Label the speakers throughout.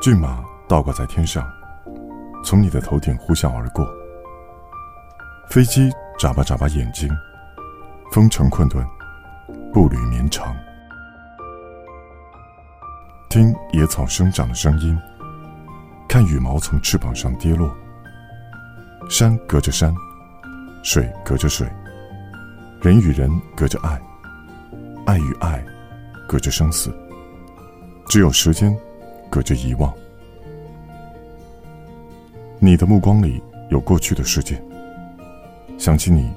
Speaker 1: 骏马倒挂在天上，从你的头顶呼啸而过。飞机眨巴眨巴眼睛，风尘困顿，步履绵长。听野草生长的声音，看羽毛从翅膀上跌落。山隔着山，水隔着水，人与人隔着爱，爱与爱隔着生死。只有时间。隔着遗忘，你的目光里有过去的世界。想起你，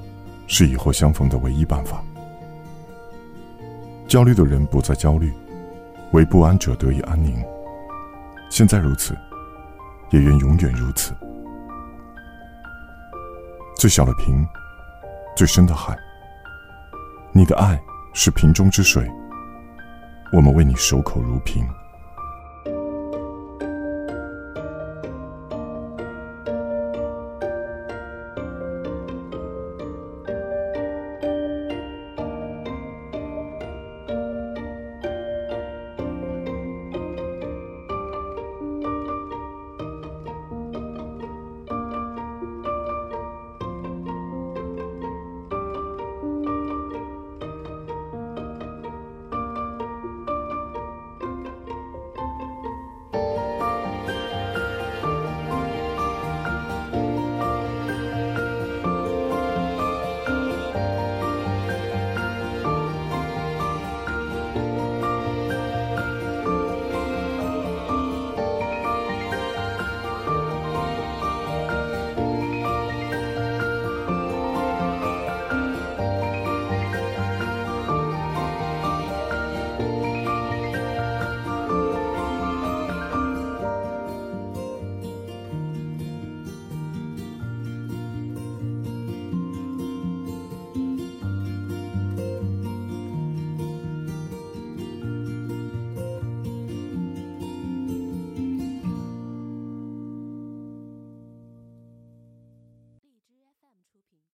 Speaker 1: 是以后相逢的唯一办法。焦虑的人不再焦虑，为不安者得以安宁。现在如此，也愿永远如此。最小的瓶，最深的海。你的爱是瓶中之水，我们为你守口如瓶。